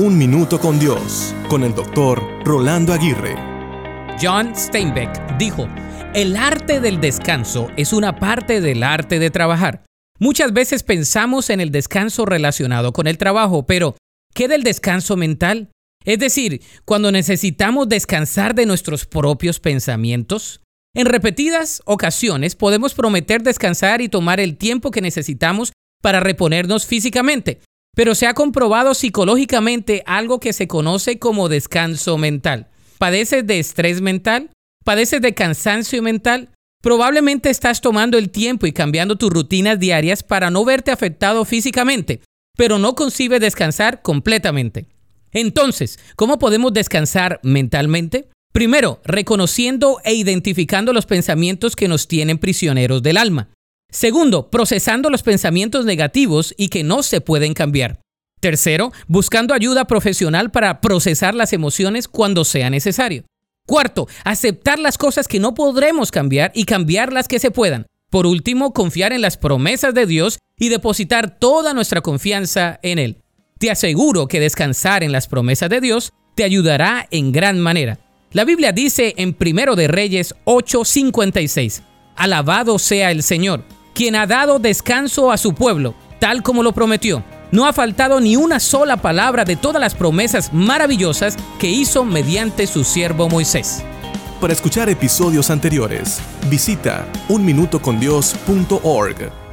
Un Minuto con Dios, con el doctor Rolando Aguirre. John Steinbeck dijo, el arte del descanso es una parte del arte de trabajar. Muchas veces pensamos en el descanso relacionado con el trabajo, pero ¿qué del descanso mental? Es decir, cuando necesitamos descansar de nuestros propios pensamientos. En repetidas ocasiones podemos prometer descansar y tomar el tiempo que necesitamos para reponernos físicamente, pero se ha comprobado psicológicamente algo que se conoce como descanso mental. ¿Padeces de estrés mental? ¿Padeces de cansancio mental? Probablemente estás tomando el tiempo y cambiando tus rutinas diarias para no verte afectado físicamente, pero no concibes descansar completamente. Entonces, ¿cómo podemos descansar mentalmente? Primero, reconociendo e identificando los pensamientos que nos tienen prisioneros del alma. Segundo, procesando los pensamientos negativos y que no se pueden cambiar. Tercero, buscando ayuda profesional para procesar las emociones cuando sea necesario. Cuarto, aceptar las cosas que no podremos cambiar y cambiar las que se puedan. Por último, confiar en las promesas de Dios y depositar toda nuestra confianza en Él. Te aseguro que descansar en las promesas de Dios te ayudará en gran manera. La Biblia dice en Primero de Reyes 8:56, Alabado sea el Señor, quien ha dado descanso a su pueblo, tal como lo prometió. No ha faltado ni una sola palabra de todas las promesas maravillosas que hizo mediante su siervo Moisés. Para escuchar episodios anteriores, visita unminutocondios.org.